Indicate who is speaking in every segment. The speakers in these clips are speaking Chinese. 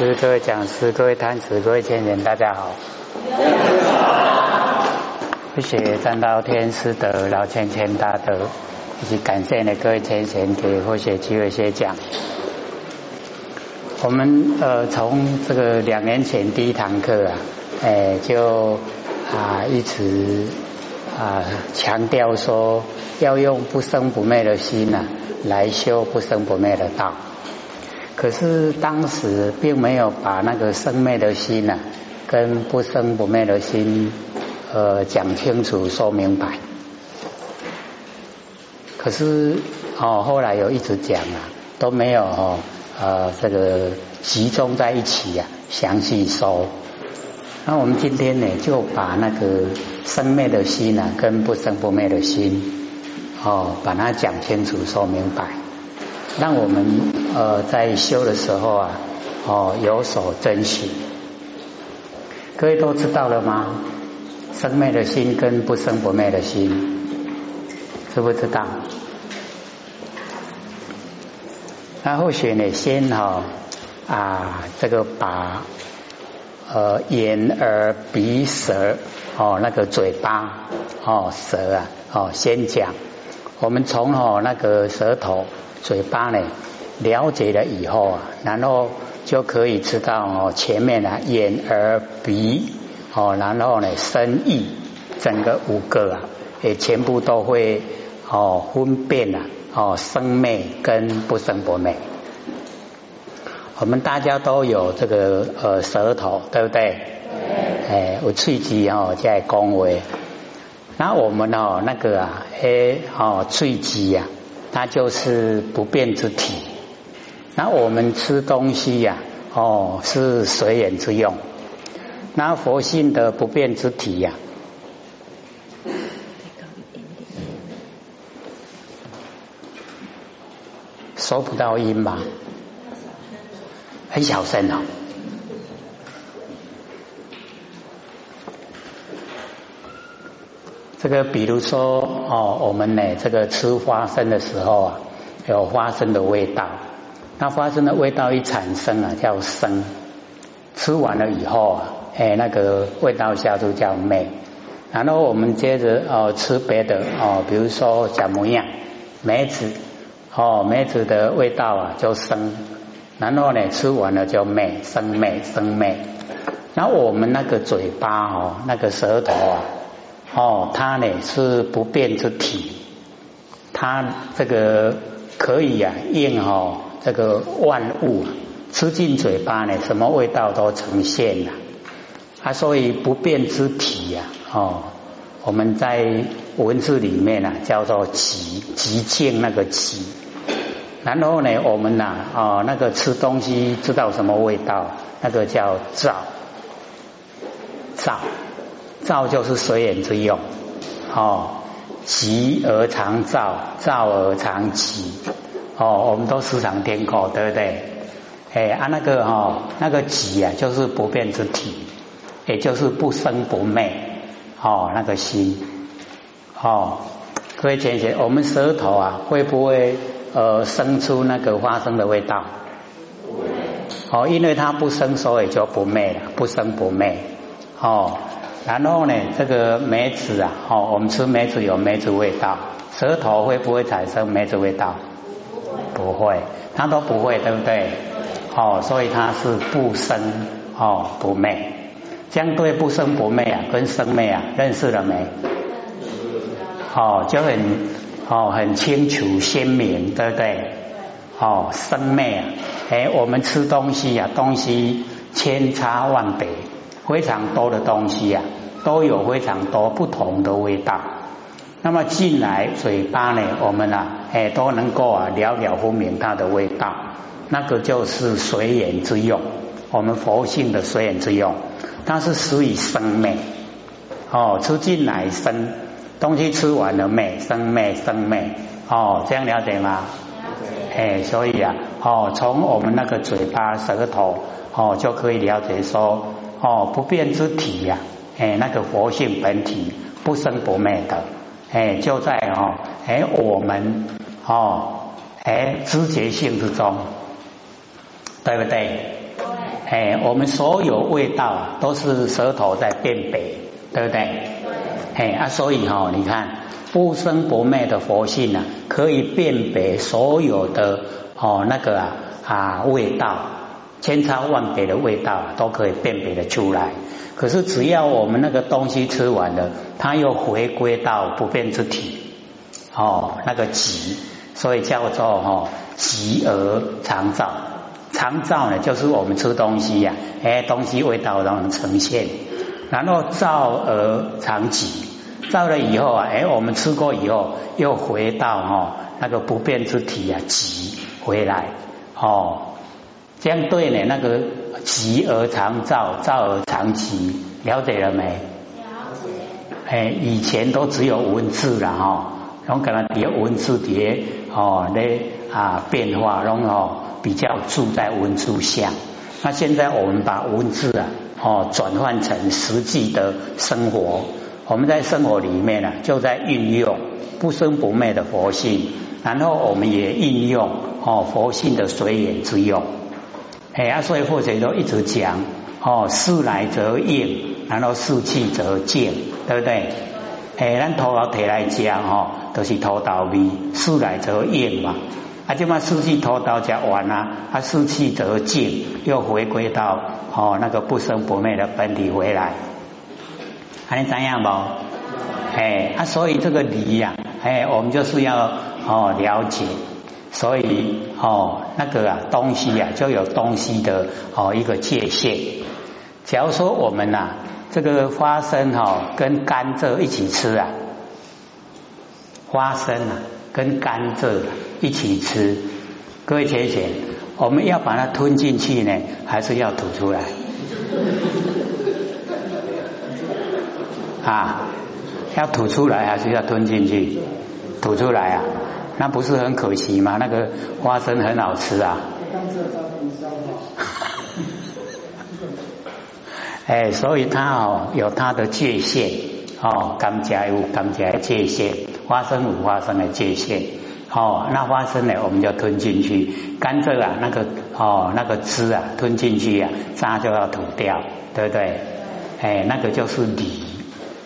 Speaker 1: 师、各位讲师、各位坛子、各位千人，大家好。谢谢占道天师的老千千大德，以及感谢呢各位天神给或学机会学讲。我们呃从这个两年前第一堂课啊，哎就啊一直啊强调说要用不生不灭的心呐来修不生不灭的道。可是当时并没有把那个生灭的心呐，跟不生不灭的心呃讲清楚说明白。可是哦后来有一直讲啊都没有哦呃这个集中在一起呀详细说。那我们今天呢就把那个生灭的心呐跟不生不灭的心哦把它讲清楚说明白。让我们呃在修的时候啊，哦有所珍惜。各位都知道了吗？生灭的心跟不生不灭的心，知不知道？那或许呢，先哈啊这个把呃眼耳鼻舌哦那个嘴巴哦舌啊哦先讲。我们从哦那个舌头。嘴巴呢，了解了以后啊，然后就可以知道哦，前面啊眼耳鼻哦，然后呢身意，整个五个啊，也全部都会哦分辨啊哦生灭跟不生不灭。我们大家都有这个呃舌头，对不对？哎，有喙齿哦在讲话。那我们哦那个啊，哎哦喙齿呀。它就是不变之体，那我们吃东西呀，哦，是随缘之用。那佛性的不变之体呀，收不到音吧？很小声哦。这个比如说哦，我们呢这个吃花生的时候啊，有花生的味道。那花生的味道一产生啊，叫生。吃完了以后啊，哎，那个味道下就叫灭。然后我们接着哦吃别的哦，比如说小模样梅子哦，梅子的味道啊就生。然后呢吃完了就灭，生灭生灭。然后我们那个嘴巴哦，那个舌头啊。它呢是不变之体，它这个可以啊应哦这个万物吃进嘴巴呢，什么味道都呈现了啊，所以不变之体呀，哦，我们在文字里面呢叫做极极静那个极，然后呢我们呐哦那个吃东西知道什么味道，那个叫燥。燥。燥就是随缘之用，哦，急而常燥，燥而常急，哦，我们都时常听过，对不对？哎，啊那个哈，那个急啊，就是不变之体，也就是不生不灭，哦，那个心，哦，各位姐姐，我们舌头啊，会不会呃生出那个花生的味道？哦，因为它不生，所以就不灭了，不生不灭，哦。然后呢，这个梅子啊，哦，我们吃梅子有梅子味道，舌头会不会产生梅子味道？不会，它都不会，对不对？哦，所以它是不生哦不灭，相对不生不灭啊，跟生灭啊，认识了没？哦，就很哦很清楚鲜明，对不对？哦，生灭啊，哎，我们吃东西呀，东西千差万别。非常多的东西啊，都有非常多不同的味道。那么进来嘴巴呢，我们啊，哎都能够啊了了分明它的味道。那个就是随缘之用，我们佛性的随缘之用，它是属于生美。哦，吃进来生东西吃完了美，生美生美。哦，这样了解吗？哎，所以啊，哦，从我们那个嘴巴舌头哦，就可以了解说。哦，不变之体呀，哎，那个佛性本体不生不灭的，哎，就在哦，哎，我们哦，哎，知觉性之中，对不对？哎，我们所有味道啊，都是舌头在辨别，对不对？哎啊，所以哈，你看不生不灭的佛性啊，可以辨别所有的哦那个啊啊味道，千差万别的味道都可以辨别的出来。可是只要我们那个东西吃完了，它又回归到不变之体，哦，那个极，所以叫做哈极而常照。常照呢，就是我们吃东西呀，哎，东西味道能呈现，然后照而常极。照了以后啊，哎，我们吃过以后，又回到哈那个不变之体啊，极回来哦，这样对呢？那个极而常照，照而常极，了解了没？
Speaker 2: 了解。
Speaker 1: 哎，以前都只有文字了哈，然后可能叠文字叠哦，那啊变化，然后比较住在文字下。那现在我们把文字啊哦转换成实际的生活。我们在生活里面呢，就在运用不生不灭的佛性，然后我们也运用哦佛性的随缘之用。哎啊，所以佛学都一直讲哦，事来则应，然后事去则静，对不对？哎，咱头脑提来讲哦，都是头道味，事来则应嘛。啊，这嘛事去头道讲完啊，啊事去则静，又回归到哦那个不生不灭的本体回来。还能怎样不？哎，啊，所以这个理呀，哎，我们就是要哦了解，所以哦那个啊东西呀，就有东西的哦一个界限。假如说我们呐，这个花生哈跟甘蔗一起吃啊，花生啊跟甘蔗一起吃，各位浅浅，我们要把它吞进去呢，还是要吐出来？啊，要吐出来还是要吞进去？吐出来啊，那不是很可惜吗？那个花生很好吃啊。哎，所以它哦有它的界限哦，甘蔗有甘蔗的界限，花生有花生的界限哦。那花生呢，我们就吞进去；甘蔗啊，那个哦那个汁啊，吞进去啊，渣就要吐掉，对不对？哎，那个就是理。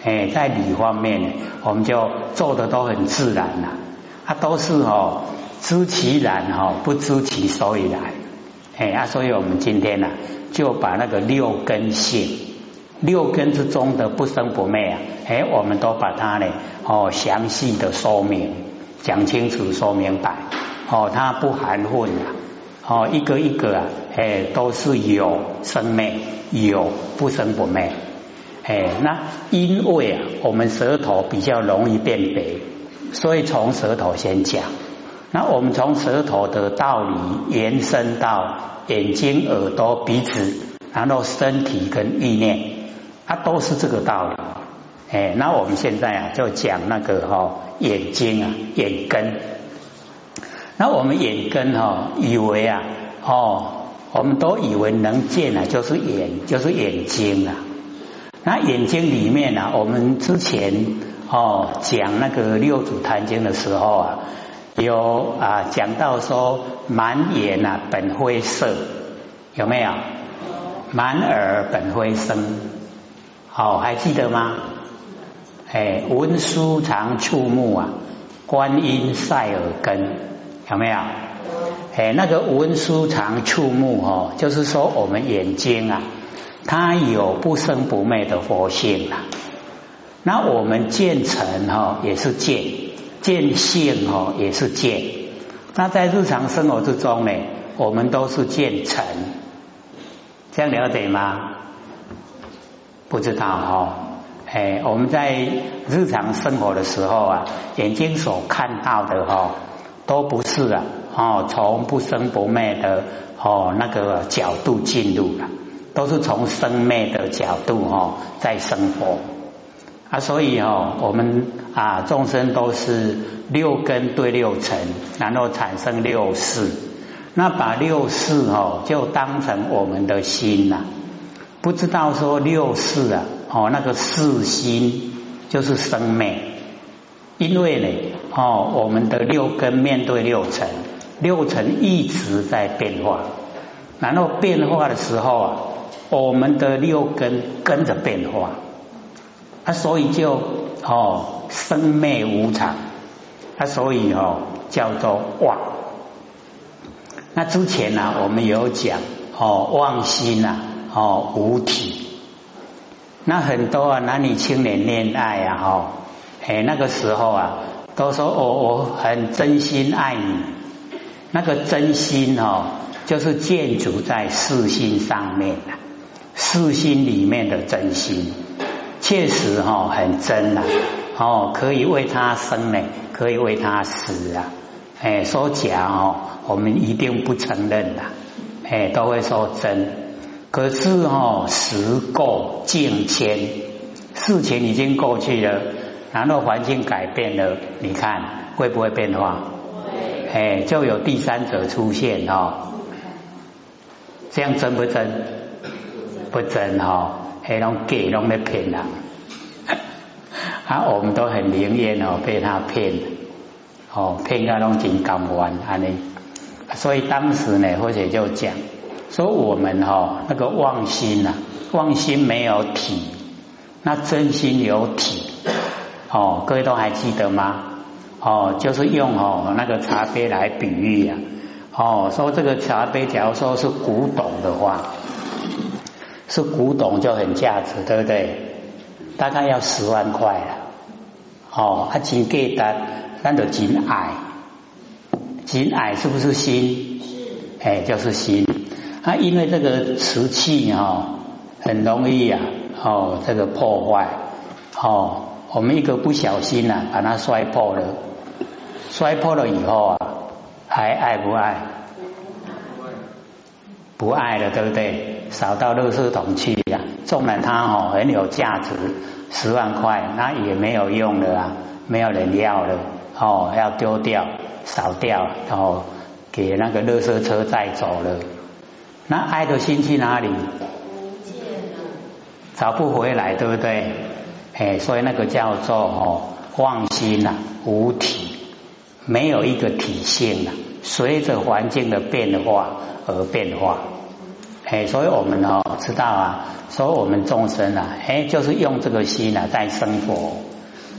Speaker 1: 哎，在理方面，我们就做的都很自然呐，它都是哦，知其然哈，不知其所以然。哎啊，所以我们今天呢，就把那个六根性，六根之中的不生不灭啊，哎，我们都把它呢哦详细的说明，讲清楚，说明白。哦，它不含混啊，哦，一个一个啊，哎，都是有生灭，有不生不灭。哎，那因为啊，我们舌头比较容易辨别，所以从舌头先讲。那我们从舌头的道理延伸到眼睛、耳朵、鼻子，然后身体跟意念，它都是这个道理。哎，那我们现在啊，就讲那个哈眼睛啊，眼根。那我们眼根哈，以为啊，哦，我们都以为能见啊，就是眼，就是眼睛啊。那眼睛里面呢？我们之前哦讲那个六祖坛经的时候啊，有啊讲到说满眼啊本灰色，有没有？满耳本灰声，好还记得吗？哎，文殊常触目啊，观音塞耳根，有没有？哎，那个文殊常触目哦，就是说我们眼睛啊。它有不生不灭的佛性啊，那我们见成哈也是见，见性哈也是见。那在日常生活之中呢，我们都是见成，这样了解吗？不知道哈，哎，我们在日常生活的时候啊，眼睛所看到的哈，都不是啊，哦，从不生不灭的哦那个角度进入了。都是从生灭的角度哈在生活啊，所以哦我们啊众生都是六根对六尘，然后产生六识，那把六识哦就当成我们的心呐，不知道说六识啊哦那个四心就是生灭，因为呢哦我们的六根面对六尘，六尘一直在变化。然后变化的时候啊，我们的六根跟着变化，啊，所以就哦生灭无常，啊，所以哦叫做妄。那之前呢，我们有讲哦妄心呐，哦无体。那很多啊男女青年恋爱啊，哈，哎那个时候啊，都说我我很真心爱你，那个真心哦。就是建筑在四心上面的，四心里面的真心，确实哈很真呐，哦可以为他生呢，可以为他死啊，哎说假哦，我们一定不承认的，哎都会说真，可是哈时过境迁，事情已经过去了，然后环境改变了，你看会不会变化？会，哎就有第三者出现哦。这样真不真？不真哈，黑龙给龙的骗人，啊，我们都很灵验哦，被他骗，哦，骗个龙金刚丸安尼，所以当时呢，或者就讲说我们哈那个妄心呐，妄心没有体，那真心有体，哦，各位都还记得吗？哦，就是用哦那个茶杯来比喻呀。哦，说这个茶杯，假如说是古董的话，是古董就很价值，对不对？大概要十万块了。哦，它真贵的，那就真矮，真矮是不是心？是。哎，就是心。啊，因为这个瓷器哈，很容易啊，哦，这个破坏。哦，我们一个不小心呐，把它摔破了，摔破了以后啊。还爱不爱？不爱了，对不对？扫到垃圾桶去呀！纵然它哦很有价值，十万块，那也没有用了啊，没有人要了哦，要丢掉、扫掉，然后给那个垃圾车载走了。那爱的心去哪里？不见了，找不回来，对不对？哎，所以那个叫做哦妄心呐，无体。没有一个体性啊，随着环境的变化而变化。哎，所以我们哦知道啊，所以我们众生啊，哎，就是用这个心啊在生活。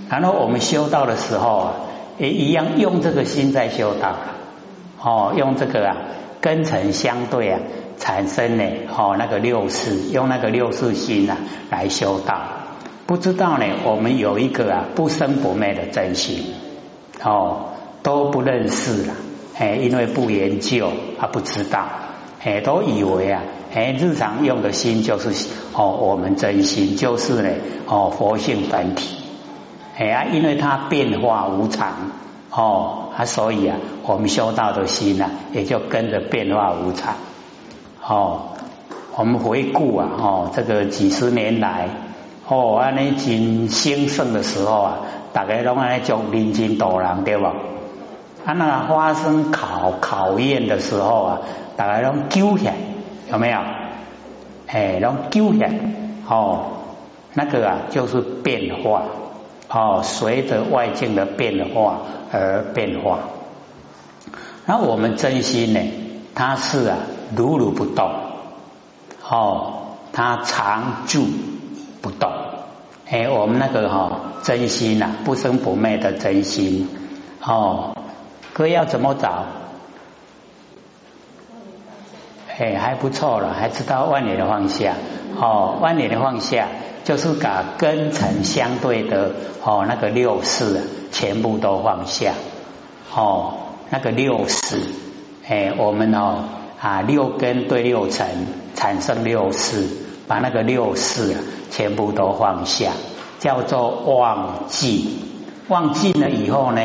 Speaker 1: 然后我们修道的时候啊，也一样用这个心在修道。哦，用这个啊根尘相对啊，产生呢哦那个六世，用那个六世心啊来修道。不知道呢，我们有一个啊不生不灭的真心。哦。都不认识了，哎，因为不研究，他不知道，哎，都以为啊，哎，日常用的心就是哦，我们真心就是呢，哦，佛性本体，哎啊，因为它变化无常，哦，啊，所以啊，我们修道的心呢，也就跟着变化无常，哦，我们回顾啊，哦，这个几十年来，哦，安尼真兴盛的时候啊，大家拢爱做认真度人，对不？啊，那发生考考验的时候啊，大家拢纠结，有没有？哎，然后丢下哦，那个啊就是变化哦，随着外境的变化而变化。那我们真心呢，它是啊如如不动哦，它常住不动。哎，我们那个哈真心呐，不生不灭的真心哦。哥要怎么找？哎，还不错了，还知道万年的放下哦。万年的放下就是把根尘相对的哦，那个六世全部都放下哦。那个六世，哎，我们哦啊六根对六尘产生六世，把那个六世全部都放下，叫做忘记。忘记了以后呢？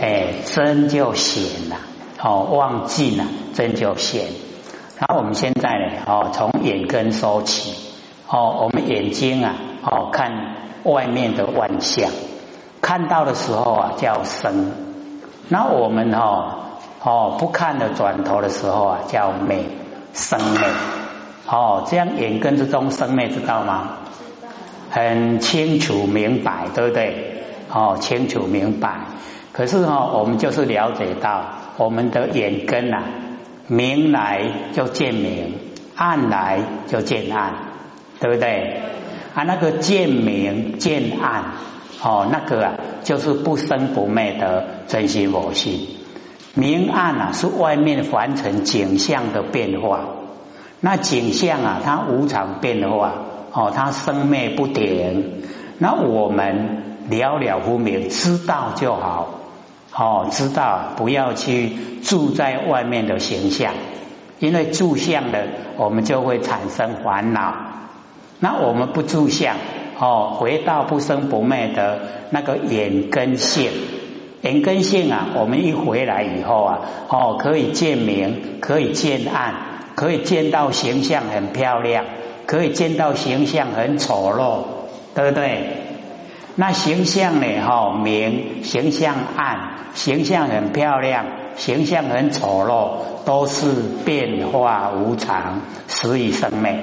Speaker 1: 哎，真就显了，哦，忘记了，真就显。然后我们现在呢，哦，从眼根说起，哦，我们眼睛啊，哦，看外面的万象，看到的时候啊，叫生。那我们哦，哦，不看的转头的时候啊，叫美，生美。哦，这样眼根之中生美，知道吗？很清楚明白，对不对？哦，清楚明白。可是哈，我们就是了解到我们的眼根呐，明来就见明，暗来就见暗，对不对？啊，那个见明见暗，哦，那个啊，就是不生不灭的真心佛性。明暗啊，是外面凡尘景象的变化。那景象啊，它无常变化，哦，它生灭不停。那我们了了无明，知道就好。哦，知道不要去住在外面的形象，因为住相的，我们就会产生烦恼。那我们不住相，哦，回到不生不灭的那个眼根性，眼根性啊，我们一回来以后啊，哦，可以见明，可以见暗，可以见到形象很漂亮，可以见到形象很丑陋，对不对？那形象呢？哈，明形象暗，形象很漂亮，形象很丑陋，都是变化无常，死于生灭。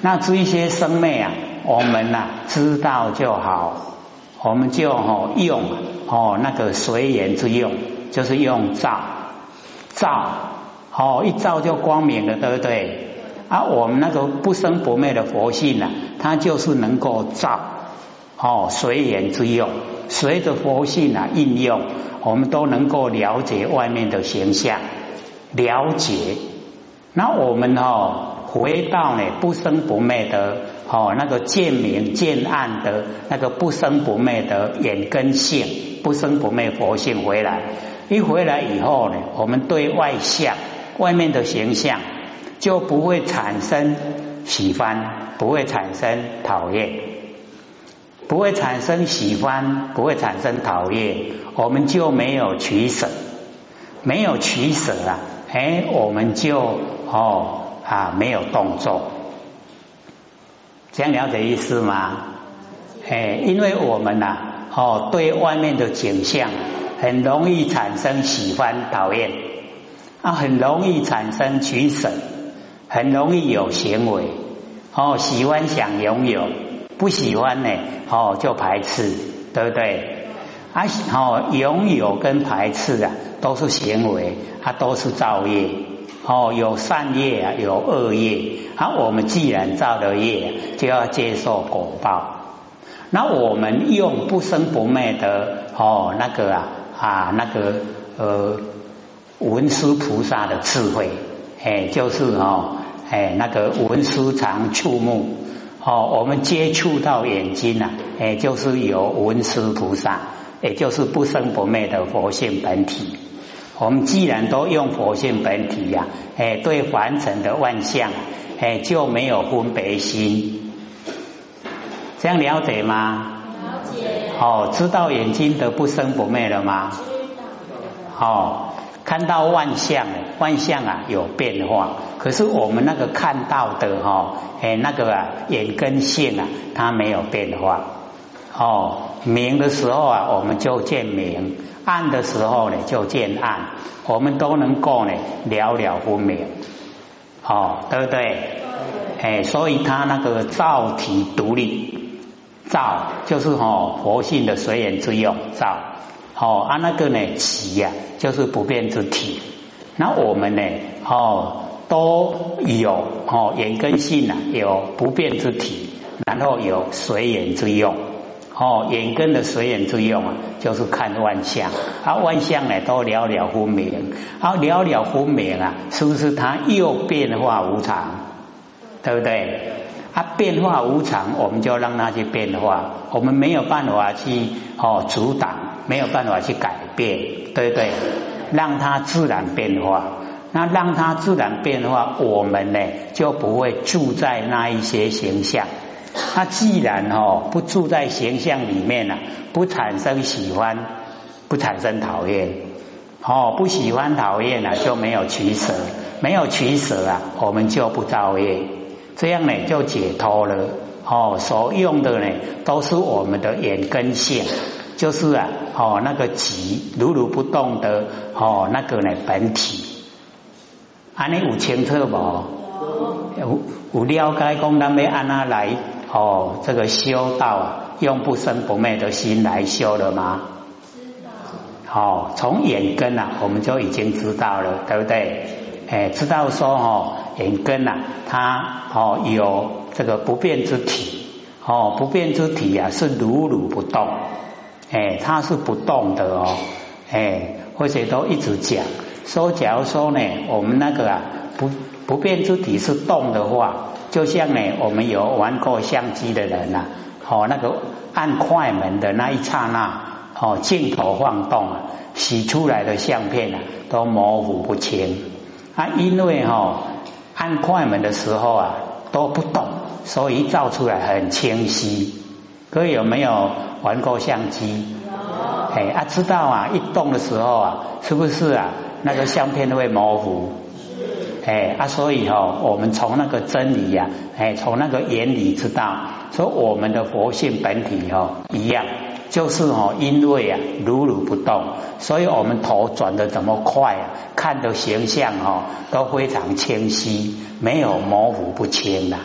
Speaker 1: 那这些生灭啊，我们呐知道就好，我们就哦用哦那个随缘之用，就是用照照，哦一照就光明了，对不对？啊，我们那个不生不灭的佛性呢，它就是能够照。哦，随缘之用，随着佛性啊应用，我们都能够了解外面的形象，了解。那我们哦，回到呢不生不灭的哦那个见明见暗的那个不生不灭的眼根性，不生不灭佛性回来。一回来以后呢，我们对外相外面的形象就不会产生喜欢，不会产生讨厌。不会产生喜欢，不会产生讨厌，我们就没有取舍，没有取舍啊，哎，我们就哦啊没有动作，这样了解意思吗？哎，因为我们呐哦对外面的景象很容易产生喜欢讨厌啊，很容易产生取舍，很容易有行为哦喜欢想拥有。不喜欢呢，哦，就排斥，对不对？啊，哦，拥有跟排斥啊，都是行为，它都是造业，哦，有善业啊，有恶业。啊，我们既然造了业，就要接受果报。那我们用不生不灭的哦，那个啊啊，那个呃，文殊菩萨的智慧，哎，就是哦，哎，那个文殊常触目。哦，我们接触到眼睛呐，哎，就是有文殊菩萨，也就是不生不灭的佛性本体。我们既然都用佛性本体呀，哎，对凡尘的万象，哎，就没有分别心。这样了解吗？
Speaker 2: 了解。
Speaker 1: 哦，知道眼睛的不生不灭了吗？
Speaker 2: 知
Speaker 1: 道。哦。看到万象，万象啊有变化，可是我们那个看到的哈，哎那个啊眼根性啊，它没有变化。哦，明的时候啊，我们就见明；暗的时候呢，就见暗。我们都能够呢了了分明，哦，对不对？哎，所以它那个造体独立，造就是哦佛性的随缘之用，造。哦，啊，那个呢，起呀，就是不变之体。那我们呢，哦，都有哦，眼根性啊，有不变之体，然后有随缘之用。哦，眼根的随缘之用啊，就是看万象，啊，万象呢都了了分明，啊，了了分明啊，是不是它又变化无常？对不对？啊，变化无常，我们就让它去变化，我们没有办法去哦阻挡。没有办法去改变，对不对？让它自然变化，那让它自然变化，我们呢就不会住在那一些形象。那既然哦不住在形象里面了，不产生喜欢，不产生讨厌，哦不喜欢讨厌了就没有取舍，没有取舍啊，我们就不造业，这样呢就解脱了。哦，所用的呢都是我们的眼根性。就是啊，哦，那个极如如不动的哦，那个呢本体，安尼有清楚无？有有了解讲，咱要安那来哦，这个修道啊，用不生不灭的心来修了吗？
Speaker 2: 知道。
Speaker 1: 哦，从眼根啊，我们就已经知道了，对不对？哎，知道说哦，眼根呐，它哦有这个不变之体，哦，不变之体呀是如如不动，哎，它是不动的哦，哎，或者都一直讲说，假如说呢，我们那个啊不不变之体是动的话，就像呢，我们有玩过相机的人呐，哦，那个按快门的那一刹那，哦，镜头晃动啊，洗出来的相片啊，都模糊不清。啊，因为哈按快门的时候啊都不动，所以照出来很清晰。各位有没有玩过相机？哎啊，知道啊，一动的时候啊，是不是啊那个相片都会模糊？是。哎啊，所以哈，我们从那个真理呀，哎，从那个原理知道，说我们的佛性本体哈一样。就是哦，因为啊，如如不动，所以我们头转的怎么快啊？看的形象哦都非常清晰，没有模糊不清的。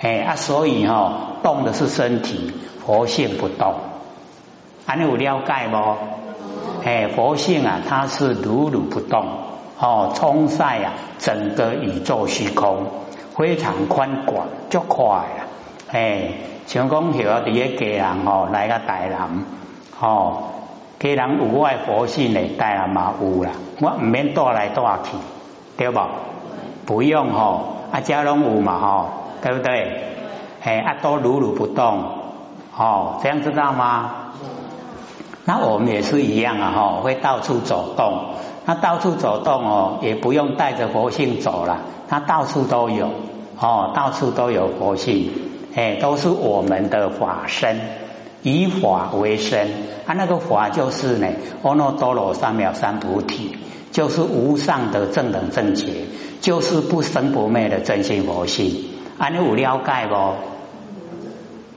Speaker 1: 哎啊，所以哈，动的是身体，佛性不动。啊，你有了解不？哎，佛性啊，它是如如不动哦，冲晒啊，整个宇宙虚空非常宽广，就快啊，哎。像讲许啊，伫个家人吼来个大南吼，家人有我佛性的大南嘛有啦，我唔免带来带去，对不？不用吼，啊家拢有嘛吼，对不对？哎，啊都如如不动，哦，这样知道吗？那我们也是一样啊，哈，会到处走动，那到处走动哦，也不用带着佛性走了，它到处都有，哦，到处都有佛性。哎，都是我们的法身，以法为身啊。那个法就是呢，阿耨多罗三藐三菩提，就是无上的正等正觉，就是不生不灭的真心佛性。啊，你有了解不？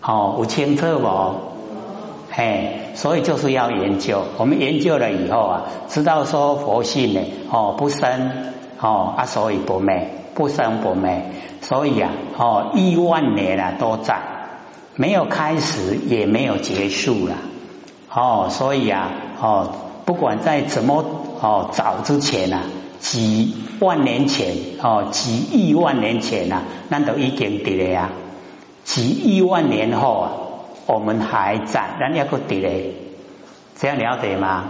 Speaker 1: 哦，有清楚不？嘿，所以就是要研究。我们研究了以后啊，知道说佛性呢，哦，不生，哦啊，所以不灭。不生不灭，所以啊，哦，亿万年啊都在，没有开始也没有结束了，哦，所以啊，哦，不管在怎么哦早之前啊，几万年前哦，几亿万年前啊，那都已经得了呀，几亿万年后啊，我们还在，那要个地嘞，这样了解吗？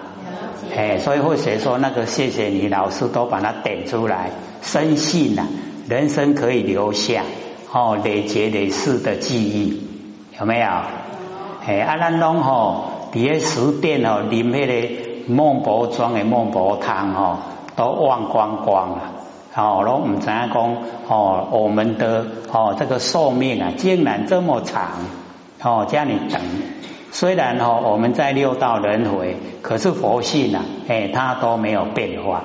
Speaker 1: 哎，所以会谁说那个谢谢你老师都把它点出来，深信呐，人生可以留下哦，累劫累世的记忆有没有？哎，阿兰东吼，底下十殿哦，里面的孟婆庄的孟婆汤哦，都忘光光了。哦，我们怎样讲？哦，我们的哦这个寿命啊，竟然这么长哦，叫你等。虽然哦，我们在六道轮回，可是佛性啊，哎，它都没有变化。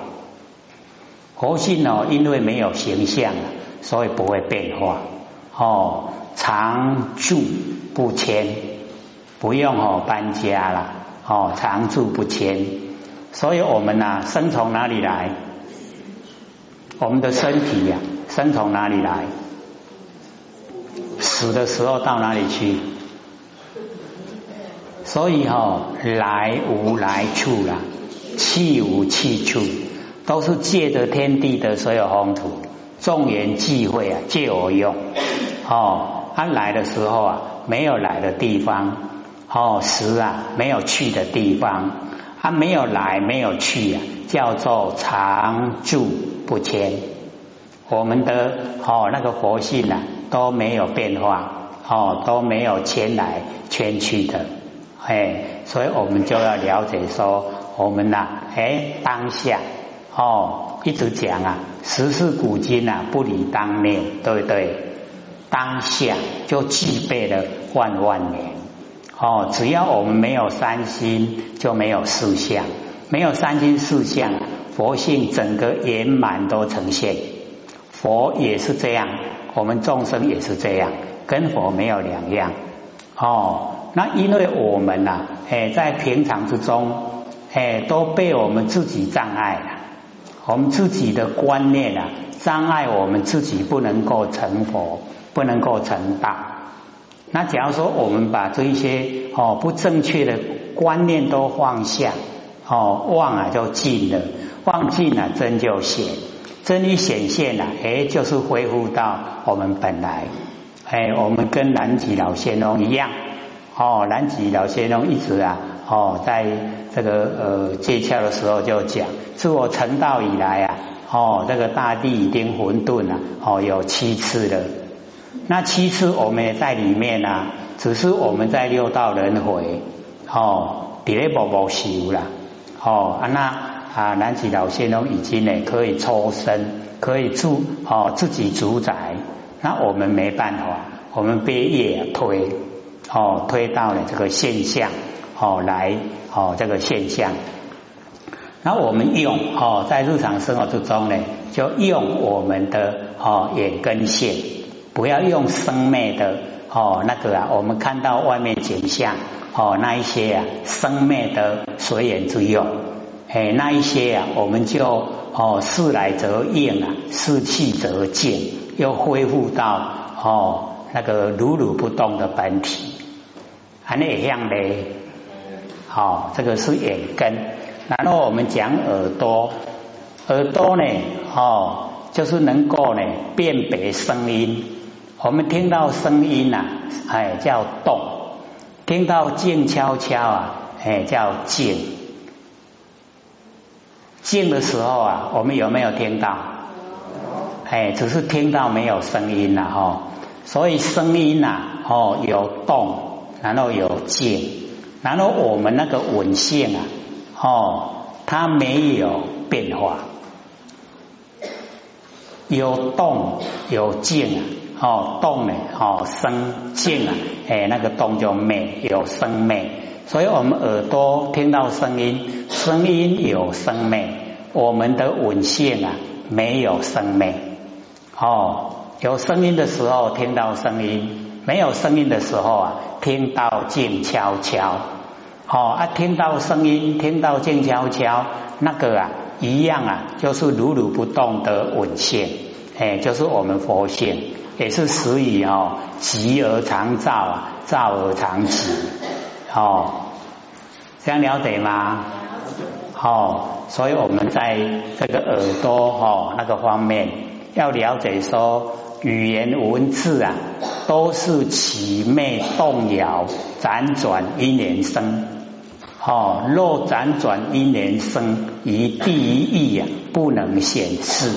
Speaker 1: 佛性哦，因为没有形象，所以不会变化。哦，常住不迁，不用哦搬家了。哦，常住不迁，所以我们呐，生从哪里来？我们的身体呀，生从哪里来？死的时候到哪里去？所以哈，来无来处啦，去无去处，都是借着天地的所有风土，众缘际会啊，借我用。哦，他来的时候啊，没有来的地方；哦，时啊，没有去的地方。他没有来，没有去啊，叫做常住不迁。我们的哦，那个佛性啊，都没有变化，哦，都没有迁来迁去的。哎，所以我们就要了解说，我们呐，哎，当下哦，一直讲啊，时事古今啊，不离当面，对不对？当下就具备了万万年哦，只要我们没有三心，就没有四相，没有三心四相，佛性整个圆满都呈现。佛也是这样，我们众生也是这样，跟佛没有两样哦。那因为我们呐，哎，在平常之中，哎，都被我们自己障碍了，我们自己的观念啊，障碍我们自己不能够成佛，不能够成道。那假如说我们把这一些哦不正确的观念都放下，哦忘了就尽了，忘尽了真就显，真一显现了，哎，就是恢复到我们本来，哎，我们跟南极老仙翁一样，哦，南极老仙翁一直啊，哦，在这个呃接窍的时候就讲，自我成道以来啊，哦，这个大地已经混沌了，哦，有七次了，那七次我们也在里面啊，只是我们在六道轮回，哦，底咧步步修啦，哦，啊那。啊，南极老仙翁已经呢可以抽身，可以主哦自己主宰，那我们没办法，我们被业推哦推到了这个现象哦来哦这个现象，那我们用哦在日常生活之中呢，就用我们的哦眼根线，不要用生灭的哦那个啊，我们看到外面景象哦那一些啊生灭的随缘之用。哎，那一些啊，我们就哦，事来则应啊，事去则静，又恢复到哦那个如如不动的本体，还那样嘞。好，这个是眼根。然后我们讲耳朵，耳朵呢，哦，就是能够呢辨别声音。我们听到声音呐，哎叫动；听到静悄悄啊，哎叫静。静的时候啊，我们有没有听到？哎，只是听到没有声音了哈。所以声音呐，哦，有动，然后有静，然后我们那个稳性啊，哦，它没有变化，有动有静啊，哦，动呢，哦，声静啊，哎，那个动就美，有声美。所以我们耳朵听到声音，声音有声美；我们的稳性啊，没有声美。哦，有声音的时候听到声音，没有声音的时候啊，听到静悄悄。哦啊，听到声音，听到静悄悄，那个啊，一样啊，就是如如不动的稳性，哎，就是我们佛性，也是属于哦，急而常照啊，照而常寂。哦，这样了解吗？哦，所以我们在这个耳朵哦那个方面要了解说，语言文字啊都是起灭动摇辗转因缘生。哦，若辗转因缘生，一地一意啊不能显示，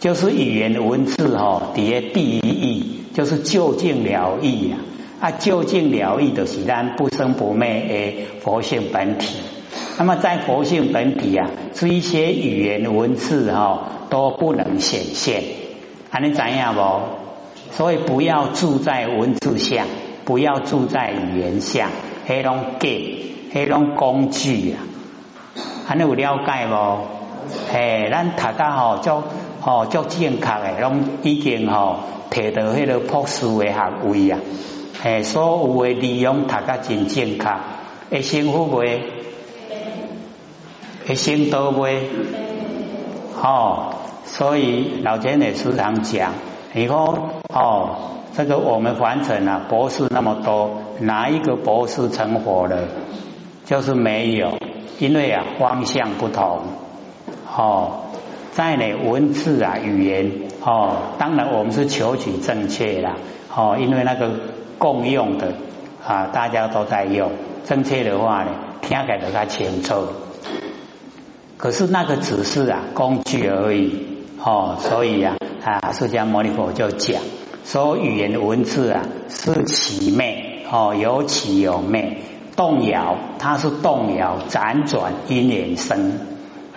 Speaker 1: 就是语言文字哦，底下第一义就是究竟了义啊。啊，究竟了义的是咱不生不灭的佛性本体。那么在佛性本体啊，这一些语言文字哈都不能显现。还能怎样不？所以不要住在文字下，不要住在语言下，黑龙给黑龙工具啊。还能有了解不？嘿，咱大家吼就吼就正确的，拢已经吼摕到迄个博士的学位啊。诶，所有的利用读得真正确，会幸福未？会幸福未？哦，所以老天也时常讲，以后哦，这个我们凡尘啊，博士那么多，哪一个博士成佛了？就是没有，因为啊，方向不同。哦，在呢文字啊，语言哦，当然我们是求取正确啦。哦，因为那个。共用的啊，大家都在用。正确的话呢，听起来较清楚。可是那个只是啊工具而已哦，所以啊啊，释迦牟尼佛就讲说，语言文字啊是起灭哦，有起有灭，动摇它是动摇，辗转因缘生。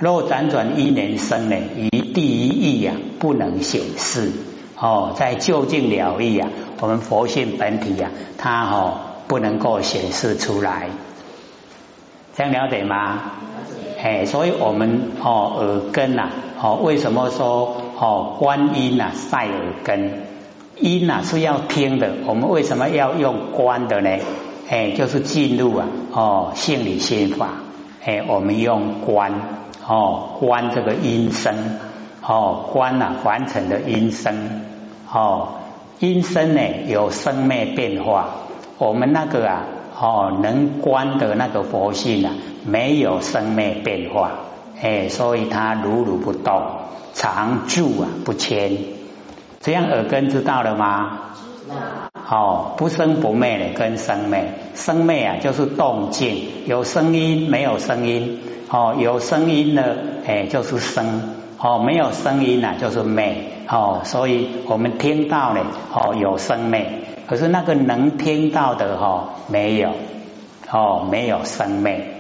Speaker 1: 若辗转一年生呢，于第一义啊不能显示。哦，在就近了义啊，我们佛性本体啊，它哦不能够显示出来，这样了解吗？哎，所以我们哦耳根呐，哦为什么说哦观音呐赛耳根？音呐是要听的，我们为什么要用观的呢？哎，就是进入啊哦性理心法，哎，我们用观哦观这个音声哦观呐完成的音声。哦，音声呢有生灭变化，我们那个啊，哦能观的那个佛性啊，没有生灭变化，哎，所以它如如不动，常住啊不迁，这样耳根知道了吗？
Speaker 2: 好。
Speaker 1: 哦，不生不灭的跟生灭，生灭啊就是动静，有声音没有声音，哦有声音呢哎就是生，哦没有声音啊就是灭，哦所以我们听到了哦有生灭，可是那个能听到的哈没有，哦没有生灭。